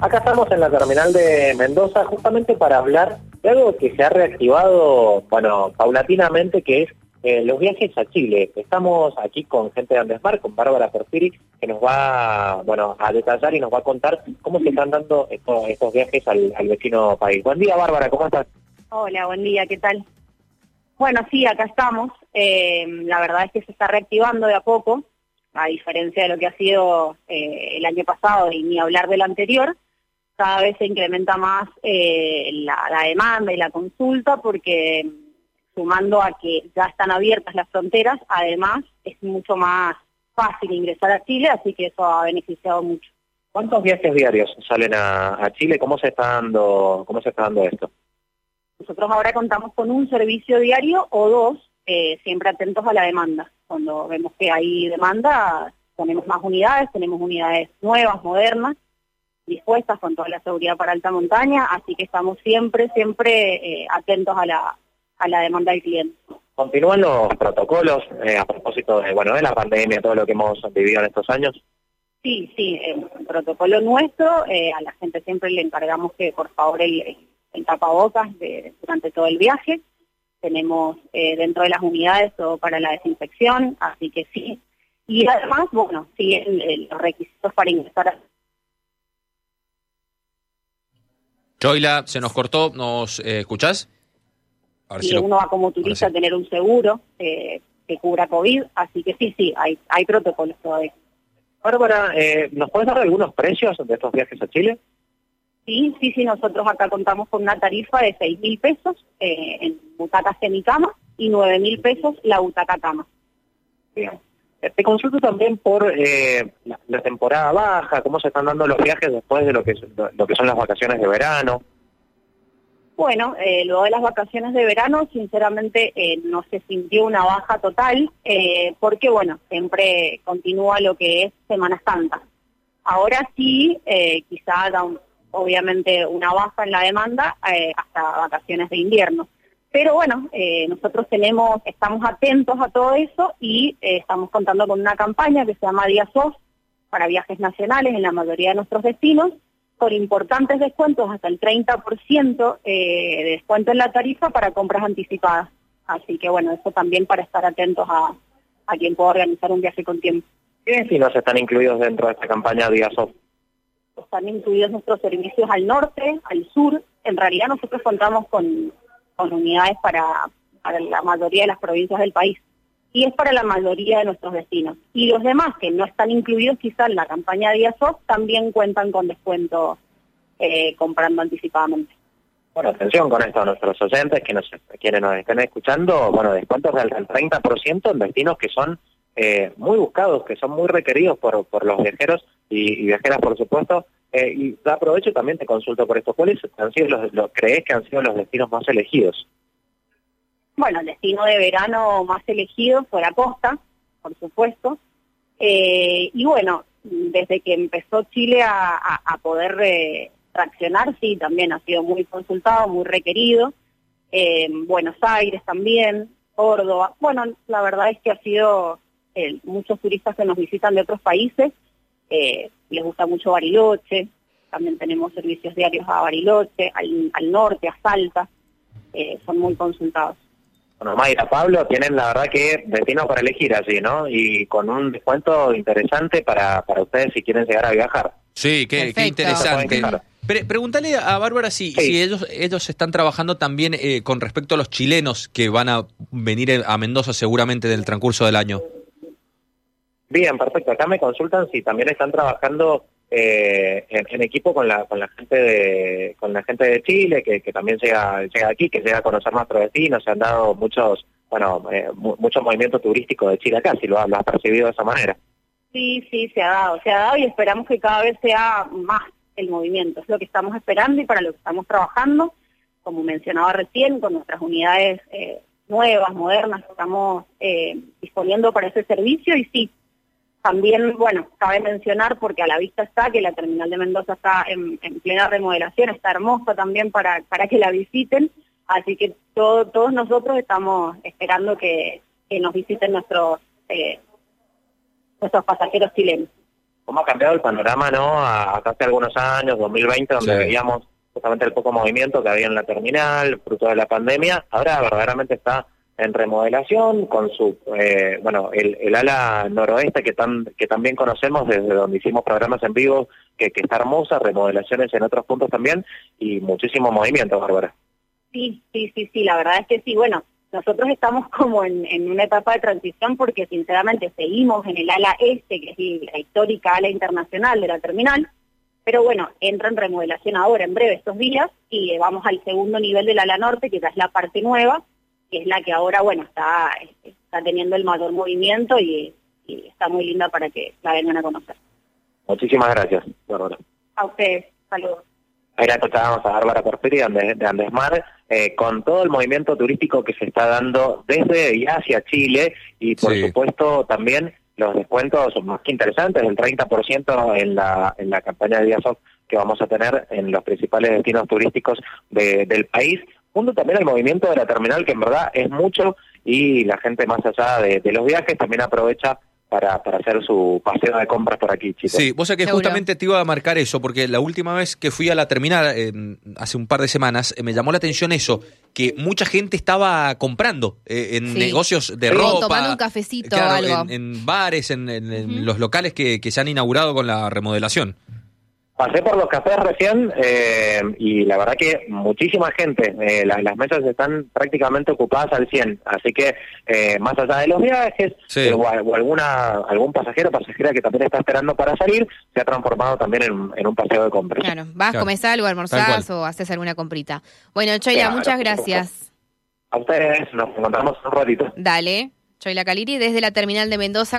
Acá estamos en la terminal de Mendoza justamente para hablar de algo que se ha reactivado, bueno, paulatinamente, que es eh, los viajes a Chile. Estamos aquí con gente de Andesmar, con Bárbara Porfiri, que nos va, bueno, a detallar y nos va a contar cómo se están dando estos, viajes al, vecino país. Buen día, Bárbara, ¿cómo estás? Hola, buen día, ¿qué tal? Bueno, sí, acá estamos. Eh, la verdad es que se está reactivando de a poco, a diferencia de lo que ha sido eh, el año pasado y ni hablar del anterior cada vez se incrementa más eh, la, demanda y la consulta porque sumando a que ya están abiertas las fronteras, además es mucho más fácil ingresar a Chile, así que eso ha beneficiado mucho. ¿Cuántos viajes diarios salen a, Chile? ¿Cómo se está dando, cómo se está dando esto? Nosotros ahora contamos con un servicio diario o dos, eh, siempre atentos a la demanda. Cuando vemos que hay demanda, ponemos más unidades, tenemos unidades nuevas, modernas, dispuestas con toda la seguridad para alta montaña, así que estamos siempre, siempre eh, atentos a la, a la demanda del cliente. ¿Continúan los protocolos eh, a propósito de, bueno, de la pandemia, todo lo que hemos vivido en estos años? Sí, sí, el protocolo nuestro, eh, a la gente siempre le encargamos que por favor el, el tapabocas de, durante todo el viaje. Tenemos dentro de las unidades todo para la desinfección, así que sí. Y además, bueno, sí, los requisitos para ingresar a Choila, se nos cortó, ¿nos eh, escuchás? y uno va como turista a tener un seguro eh, que cubra COVID, así que sí, sí, hay, hay protocolos todavía. Bárbara, eh, ¿nos puedes dar algunos precios de estos viajes a Chile? Sí, sí, sí, nosotros acá contamos con una tarifa de seis mil pesos eh, en butacas semicama y nueve mil pesos la butaca cama. Bien. Te consulto también por eh, la, temporada baja, cómo se están dando los viajes después de lo que, son las vacaciones de verano. Bueno, eh, luego de las vacaciones de verano, sinceramente eh, no se sintió una baja total, porque bueno, siempre continúa lo que es Semana Santa. Ahora sí, quizá haga obviamente una baja en la demanda hasta vacaciones de invierno. Pero bueno, eh, nosotros tenemos, estamos atentos a todo eso y eh, estamos contando con una campaña que se llama Días Off para viajes nacionales en la mayoría de nuestros destinos, con importantes descuentos, hasta el 30% eh, de descuento en la tarifa para compras anticipadas. Así que bueno, eso también para estar atentos a, a quien pueda organizar un viaje con tiempo. ¿Qué destinos están incluidos dentro de esta campaña Días Off? Están incluidos nuestros servicios al norte, al sur. En realidad nosotros contamos con con unidades para, para la mayoría de las provincias del país y es para la mayoría de nuestros destinos. Y los demás que no están incluidos quizá en la campaña de Off también cuentan con descuento eh, comprando anticipadamente. Bueno, atención con esto a nuestros oyentes que nos quieren nos estén escuchando, bueno, descuentos del 30% en destinos que son eh, muy buscados, que son muy requeridos por, por los viajeros y, viajeras, por supuesto. Eh, y aprovecho también te consulto por esto. ¿Cuáles han sido los, crees que han sido los destinos más elegidos? Bueno, el destino de verano más elegido fue la costa, por supuesto. Eh, y bueno, desde que empezó Chile a, poder eh, reaccionar, sí, también ha sido muy consultado, muy requerido. Buenos Aires también, Córdoba. Bueno, la verdad es que ha sido muchos turistas que nos visitan de otros países eh, les gusta mucho Bariloche, también tenemos servicios diarios a Bariloche, al, norte, a Salta, eh, son muy consultados. Bueno, Mayra, Pablo, tienen la verdad que destino para elegir allí, ¿no? Y con un descuento interesante para, para ustedes si quieren llegar a viajar. Sí, qué, interesante. pregúntale a Bárbara si, si ellos, ellos están trabajando también eh, con respecto a los chilenos que van a venir a Mendoza seguramente del transcurso del año. Bien, perfecto. Acá me consultan si también están trabajando eh, en, equipo con la gente de Chile que, también llega aquí, que llega a conocer nuestros destinos. Se han dado muchos bueno eh, mucho movimiento turístico de Chile acá, si lo, has percibido de esa manera. Sí, sí, se ha dado, se ha dado y esperamos que cada vez sea más el movimiento. Es lo que estamos esperando y para lo que estamos trabajando, como mencionaba recién, con nuestras unidades eh, nuevas, modernas, estamos eh, disponiendo para ese servicio y sí, también, bueno, cabe mencionar porque a la vista está que la terminal de Mendoza está en, plena remodelación, está hermosa también para, para que la visiten, así que todos nosotros estamos esperando que, nos visiten nuestros, eh, nuestros pasajeros chilenos. cómo ha cambiado el panorama, ¿no? Hasta hace algunos años, 2020, donde veíamos justamente el poco movimiento que había en la terminal, fruto de la pandemia. Ahora verdaderamente está en remodelación con su, eh, bueno, el, ala noroeste que tan que también conocemos desde donde hicimos programas en vivo, que, que está hermosa, remodelaciones en otros puntos también y muchísimo movimiento, Bárbara. Sí, sí, sí, sí, la verdad es que sí, bueno, nosotros estamos como en, en una etapa de transición porque sinceramente seguimos en el ala este, que es la histórica ala internacional de la terminal, pero bueno, entra en remodelación ahora, en breve, estos días, y vamos al segundo nivel del ala norte, que ya es la parte nueva, que es la que ahora, bueno, está, está teniendo el mayor movimiento y, está muy linda para que la vengan a conocer. Muchísimas gracias, Bárbara. A ustedes, saludos. Ahí escuchábamos a Bárbara Porfiri de, de Andesmar, eh, con todo el movimiento turístico que se está dando desde y hacia Chile y por supuesto también los descuentos más que interesantes, el 30% en la, en la campaña de Diasoc que vamos a tener en los principales destinos turísticos del país junto también el movimiento de la terminal, que en verdad es mucho, y la gente más allá de, los viajes también aprovecha para, para, hacer su paseo de compras por aquí, chicos. Sí, vos sabés que justamente te iba a marcar eso, porque la última vez que fui a la terminal, hace un par de semanas, eh, me llamó la atención eso, que mucha gente estaba comprando eh, en negocios de ropa. tomando un cafecito o algo. En, bares, en, los locales que, que se han inaugurado con la remodelación. Pasé por los cafés recién eh, y la verdad que muchísima gente, eh, las, mesas están prácticamente ocupadas al 100, así que eh, más allá de los viajes o, alguna algún pasajero o pasajera que también está esperando para salir, se ha transformado también en, un paseo de compras. Claro, vas, a comer algo, almorzás o haces alguna comprita. Bueno, Choila, muchas gracias. A ustedes, nos encontramos un ratito. Dale, Choila Caliri desde la terminal de Mendoza.